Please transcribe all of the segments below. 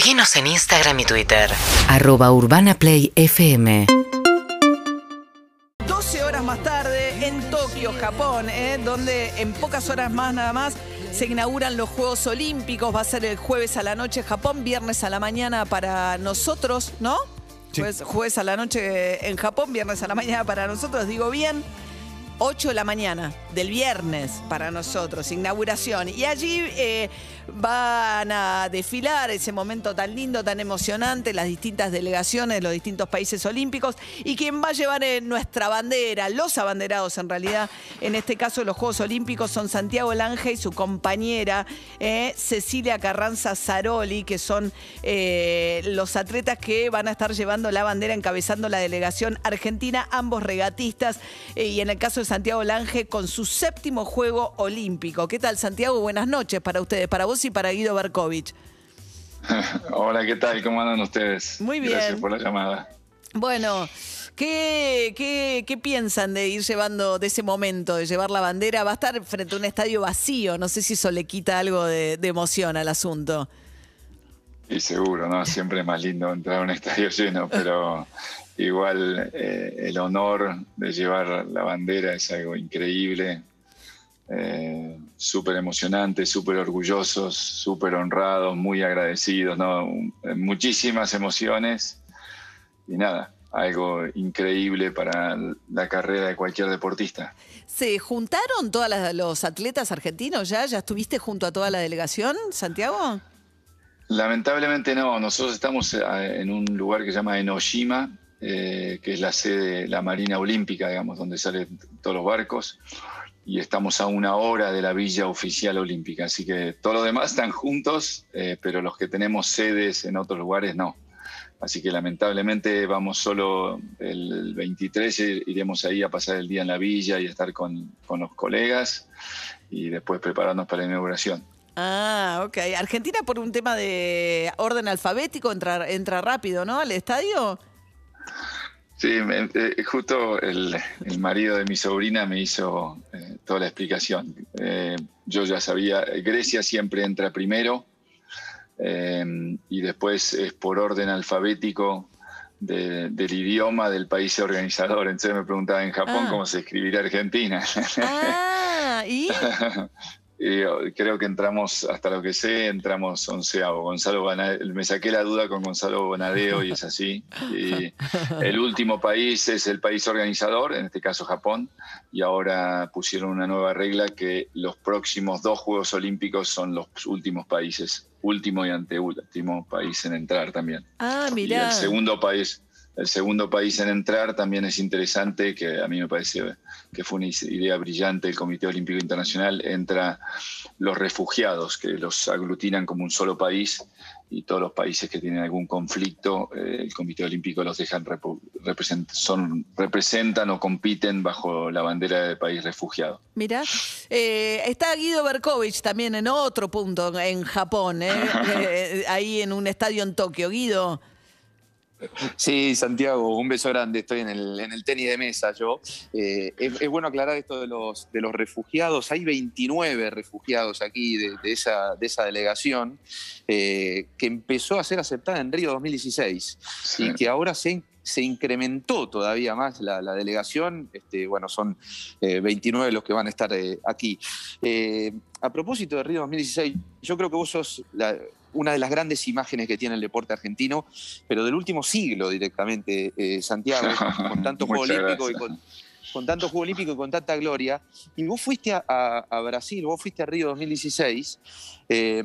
Seguinos en Instagram y Twitter. Arroba Urbana Play FM. 12 horas más tarde en Tokio, Japón, ¿eh? donde en pocas horas más nada más se inauguran los Juegos Olímpicos. Va a ser el jueves a la noche Japón, viernes a la mañana para nosotros, ¿no? Jueves, jueves a la noche en Japón, viernes a la mañana para nosotros, digo bien. 8 de la mañana del viernes para nosotros, inauguración. Y allí eh, van a desfilar ese momento tan lindo, tan emocionante, las distintas delegaciones de los distintos países olímpicos. Y quien va a llevar en nuestra bandera, los abanderados en realidad, en este caso los Juegos Olímpicos, son Santiago Lange y su compañera eh, Cecilia Carranza Zaroli, que son eh, los atletas que van a estar llevando la bandera, encabezando la delegación argentina, ambos regatistas. y en el caso de Santiago Lange con su séptimo juego olímpico. ¿Qué tal, Santiago? Buenas noches para ustedes, para vos y para Guido Berkovich. Hola, ¿qué tal? ¿Cómo andan ustedes? Muy bien. Gracias por la llamada. Bueno, ¿qué, qué, qué piensan de ir llevando de ese momento, de llevar la bandera? Va a estar frente a un estadio vacío. No sé si eso le quita algo de, de emoción al asunto. Y seguro, ¿no? Siempre es más lindo entrar a un estadio lleno, pero igual eh, el honor de llevar la bandera es algo increíble, eh, súper emocionante, súper orgullosos, súper honrados, muy agradecidos, ¿no? muchísimas emociones y nada, algo increíble para la carrera de cualquier deportista. ¿Se juntaron todos los atletas argentinos ya? ¿Ya estuviste junto a toda la delegación, Santiago? Lamentablemente no, nosotros estamos eh, en un lugar que se llama Enoshima, eh, que es la sede de la Marina Olímpica, digamos, donde salen todos los barcos, y estamos a una hora de la Villa Oficial Olímpica. Así que todos los demás están juntos, eh, pero los que tenemos sedes en otros lugares no. Así que lamentablemente vamos solo el 23, iremos ahí a pasar el día en la villa y estar con, con los colegas y después prepararnos para la inauguración. Ah, ok. Argentina por un tema de orden alfabético entra, entra rápido, ¿no? Al estadio. Sí, eh, justo el, marido de mi sobrina me hizo eh, toda la explicación. Eh, yo ya sabía, Grecia siempre entra primero y después es por orden alfabético del idioma del país organizador. Entonces me preguntaba en Japón Ah. cómo se escribiría Argentina. Ah, ¿y? Y oh, creo que entramos, hasta lo que sé, entramos onceavo. Gonzalo Bonadeo, me saqué la duda con Gonzalo Bonadeo y es así. Y el último país es el país organizador, en este caso Japón, y ahora pusieron una nueva regla que los próximos dos Juegos Olímpicos son los últimos países, último y anteúltimo país en entrar también. Ah, Y mirá. el segundo país, el segundo país en entrar también es interesante, que a mí me parece que fue una idea brillante del Comité Olímpico Internacional, entra los refugiados, que los aglutinan como un solo país, y todos los países que tienen algún conflicto, eh, el Comité Olímpico los dejan repu- represent- son, representan o compiten bajo la bandera del país refugiado. Mirá. Eh, está Guido Berkovich también en otro punto, en Japón, ¿eh? Eh, ahí en un estadio en Tokio. Guido. Sí, Santiago, un beso grande. Estoy en el, en el tenis de mesa yo. Eh, es, es bueno aclarar esto de los, de los refugiados. Hay 29 refugiados aquí de, de esa, de esa delegación eh, que empezó a ser aceptada en Río 2016 Sí. y que ahora se, se incrementó todavía más la, la delegación. Este, bueno, son eh, 29 los que van a estar eh, aquí. Eh, a propósito de Río 2016, yo creo que vos sos la- una de las grandes imágenes que tiene el deporte argentino, pero del último siglo directamente, eh, Santiago, con tanto juego olímpico y con, con tanto juego olímpico y con tanta gloria. Y vos fuiste a, a- a Brasil, vos fuiste a Río 2016, eh,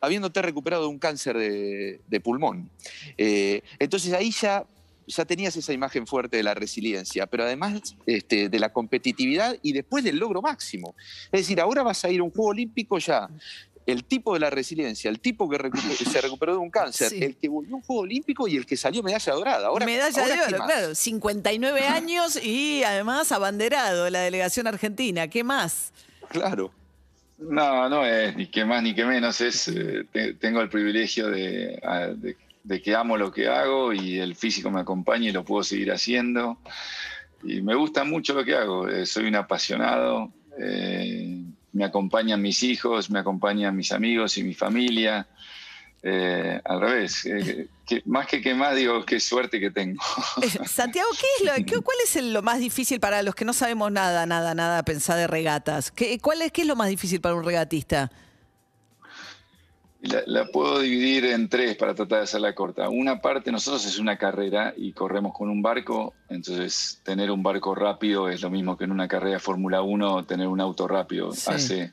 habiéndote recuperado de un cáncer de, de pulmón. Eh, entonces ahí ya, ya tenías esa imagen fuerte de la resiliencia, pero además este, de la competitividad y después del logro máximo. Es decir, ahora vas a ir a un juego olímpico ya. El tipo de la resiliencia, el tipo que recu- se recuperó de un cáncer, Sí. el que volvió a un juego olímpico y el que salió medalla dorada. Ahora, Medalla ahora de ¿qué oro, claro. 59 años y además abanderado de la delegación argentina. ¿Qué más? Claro. No, no es ni que más ni que menos. Es, eh, te- tengo el privilegio de, a- de- de que amo lo que hago y el físico me acompaña y lo puedo seguir haciendo. Y me gusta mucho lo que hago. eh, soy un apasionado. eh, me acompañan mis hijos, me acompañan mis amigos y mi familia. Eh, al revés, eh, que, más que qué más digo, qué suerte que tengo. Santiago, ¿qué es lo, qué- ¿cuál es el- lo más difícil para los que no sabemos nada, nada, nada pensar de regatas? ¿Qué, cuál es, ¿Qué es lo más difícil para un regatista? La, la puedo dividir en tres para tratar de hacerla corta. Una parte, nosotros es una carrera y corremos con un barco, entonces tener un barco rápido es lo mismo que en una carrera de Fórmula 1 tener un auto rápido. Sí. Hace,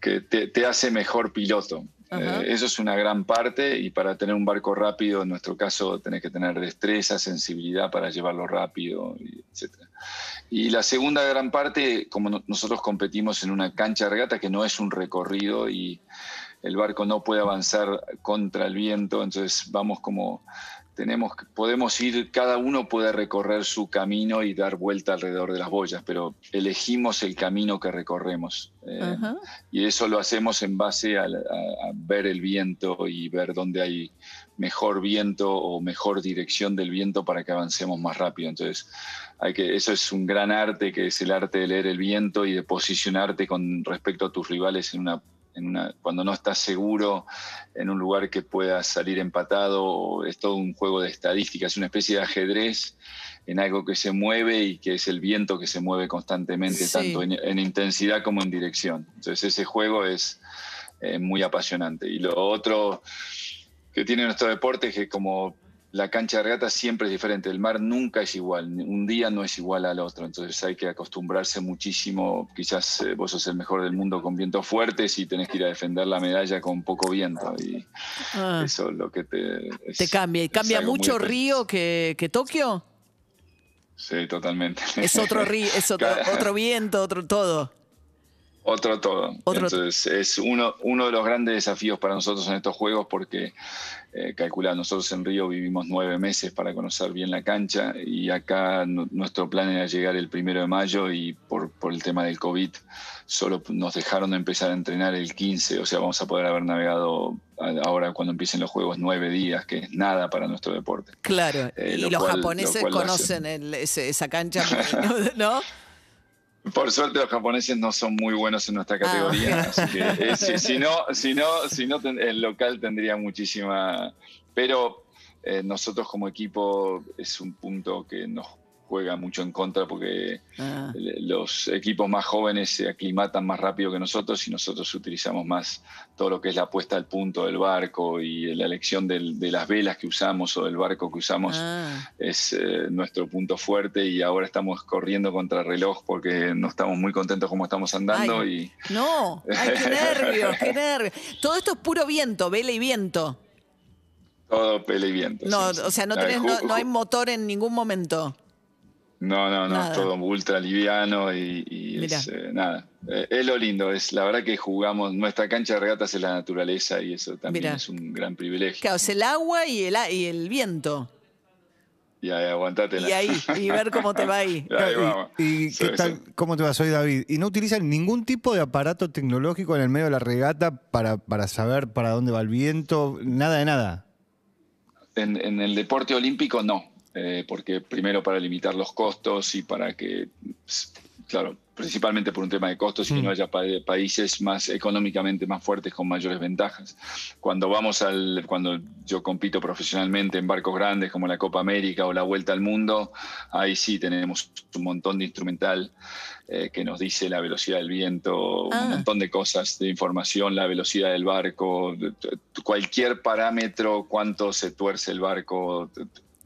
que te, te hace mejor piloto. Eh, eso es una gran parte y para tener un barco rápido, en nuestro caso, tenés que tener destreza, sensibilidad para llevarlo rápido, etc. Y la segunda gran parte, como no- nosotros competimos en una cancha de regata que no es un recorrido y el barco no puede avanzar contra el viento, entonces vamos como tenemos podemos ir cada uno puede recorrer su camino y dar vuelta alrededor de las boyas, pero elegimos el camino que recorremos. Eh, y eso lo hacemos en base a, a- a ver el viento y ver dónde hay mejor viento o mejor dirección del viento para que avancemos más rápido. Entonces, hay que, eso es un gran arte, que es el arte de leer el viento y de posicionarte con respecto a tus rivales en una, en una, cuando no estás seguro en un lugar que puedas salir empatado. Es todo un juego de estadísticas, es una especie de ajedrez en algo que se mueve y que es el viento que se mueve constantemente, Sí. tanto en, en intensidad como en dirección. Entonces ese juego es eh, muy apasionante. Y lo otro que tiene nuestro deporte es que como la cancha de regata siempre es diferente, el mar nunca es igual, un día no es igual al otro, entonces hay que acostumbrarse muchísimo, quizás eh, vos sos el mejor del mundo con vientos fuertes y tenés que ir a defender la medalla con poco viento y Ah, eso es lo que te... es- te cambia. ¿Y cambia mucho Río que, que Tokio? Sí, totalmente. Es otro río, es otro, otro viento, otro todo. Otro todo. Otro- Entonces es uno, uno de los grandes desafíos para nosotros en estos juegos porque, eh, calcula, nosotros en Río vivimos nueve meses para conocer bien la cancha y acá nu- nuestro plan era llegar el primero de mayo y por, por el tema del COVID solo nos dejaron empezar a entrenar el 15, o sea, vamos a poder haber navegado ahora cuando empiecen los juegos nueve días, que es nada para nuestro deporte. Claro. Eh, y lo los cual- japoneses lo conocen el- ese- esa cancha, ¿no? Por suerte los japoneses no son muy buenos en nuestra categoría, Ah. así que eh, si, si no, si no, si no ten- el local tendría muchísima. Pero eh, nosotros como equipo es un punto que nos juega mucho en contra porque Ah. los equipos más jóvenes se aclimatan más rápido que nosotros y nosotros utilizamos más todo lo que es la puesta al punto del barco y la elección del- de las velas que usamos o del barco que usamos Ah. es eh, nuestro punto fuerte y ahora estamos corriendo contra reloj porque no estamos muy contentos como estamos andando Ay, y No, ay, qué nervios, qué nervios. Todo esto es puro viento, vela y viento. todo pelea y viento. No, sí, o sea, no, tenés, no, no hay motor en ningún momento. No, no, no, nada. todo ultra liviano y, y es, eh, nada. Eh, es lo lindo, es la verdad que jugamos, nuestra cancha de regatas es la naturaleza y eso también Mirá. es un gran privilegio. Claro, es el agua y el, a- y el viento. Y ahí. Y ahí, y ver cómo te va ahí. Ahí vamos. ¿Y, y Sí, qué tal? sí. ¿Cómo te va? Soy David. ¿Y no utilizan ningún tipo de aparato tecnológico en el medio de la regata para, para saber para dónde va el viento? Nada de nada. En, en el deporte olímpico no, eh, porque primero para limitar los costos y para que, claro, principalmente por un tema de costos y que Mm. no haya pa- países más económicamente más fuertes con mayores ventajas. Cuando vamos al, cuando yo compito profesionalmente en barcos grandes como la Copa América o la Vuelta al Mundo, ahí sí tenemos un montón de instrumental eh, que nos dice la velocidad del viento, Ah. un montón de cosas de información, la velocidad del barco, cualquier parámetro, cuánto se tuerce el barco.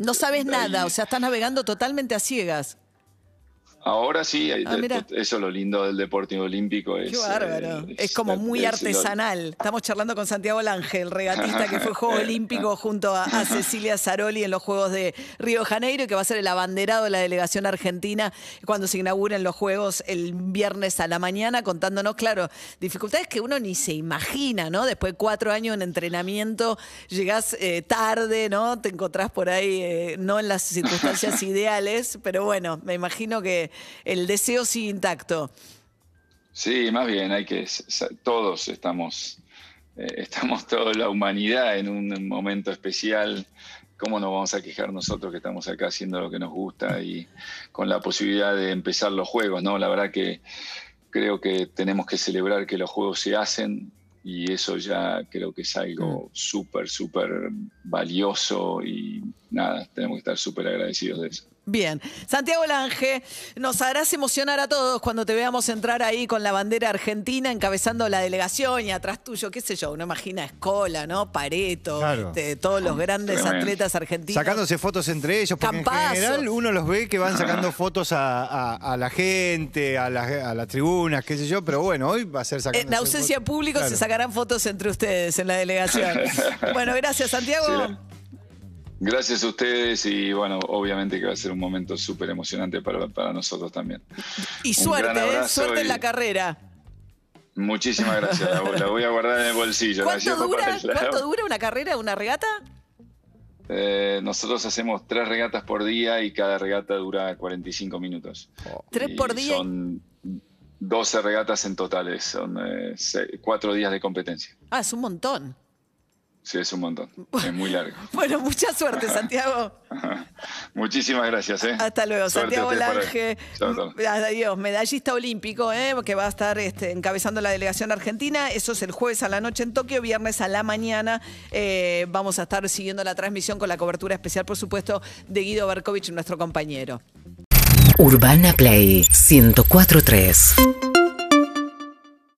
No sabes nada, o sea, estás navegando totalmente a ciegas. Ahora sí, Ah, eso es lo lindo del deporte olímpico. Es, Qué bárbaro. eh, es como muy es lo- artesanal. Estamos charlando con Santiago Lange, el regatista que fue Juego Olímpico junto a, a Cecilia Zaroli en los Juegos de Río de Janeiro y que va a ser el abanderado de la delegación argentina cuando se inauguren los Juegos el viernes a la mañana, contándonos, claro, dificultades que uno ni se imagina, ¿no? Después de cuatro años en entrenamiento, llegás eh, tarde, ¿no? Te encontrás por ahí, eh, no en las circunstancias ideales, pero bueno, me imagino que el deseo sigue intacto. Sí, más bien, hay que. Todos estamos. eh, estamos toda la humanidad en un momento especial. ¿Cómo nos vamos a quejar nosotros que estamos acá haciendo lo que nos gusta y con la posibilidad de empezar los juegos? ¿no? La verdad que creo que tenemos que celebrar que los juegos se hacen, y eso ya creo que es algo súper, súper valioso y nada, tenemos que estar súper agradecidos de eso. Bien. Santiago Lange, nos harás emocionar a todos cuando te veamos entrar ahí con la bandera argentina encabezando la delegación y atrás tuyo, qué sé yo, uno imagina Escola, ¿no? Pareto, Claro. este, todos los grandes Tremendo. atletas argentinos. Sacándose fotos entre ellos, porque Campazo. en general uno los ve que van sacando fotos a, a- a la gente, a, la- a las tribunas, qué sé yo, pero bueno, hoy va a ser sacando. En ausencia de público se sacarán fotos entre ustedes en la delegación. bueno, gracias Santiago. Sí, la- Gracias a ustedes y bueno, obviamente que va a ser un momento súper emocionante para, para nosotros también. y suerte, ¿eh? suerte en la carrera. Muchísimas gracias, la, la voy a guardar en el bolsillo. ¿Cuánto dura, para el lado. ¿Cuánto dura una carrera, una regata? Eh, nosotros hacemos tres regatas por día y cada regata dura 45 minutos. Tres Y por día. Son 12 regatas en totales, son eh, cuatro días de competencia. Ah, es un montón. Sí, es un montón, es muy largo. Bueno, mucha suerte, Santiago. Muchísimas gracias. ¿eh? Hasta luego, Suerte Santiago. Lange. Todos. Adiós, medallista olímpico, ¿eh? que va a estar este, encabezando la delegación argentina. Eso es el jueves a la noche en Tokio, viernes a la mañana. eh, vamos a estar siguiendo la transmisión con la cobertura especial, por supuesto, de Guido Berkovich, nuestro compañero. Urbana Play 1043.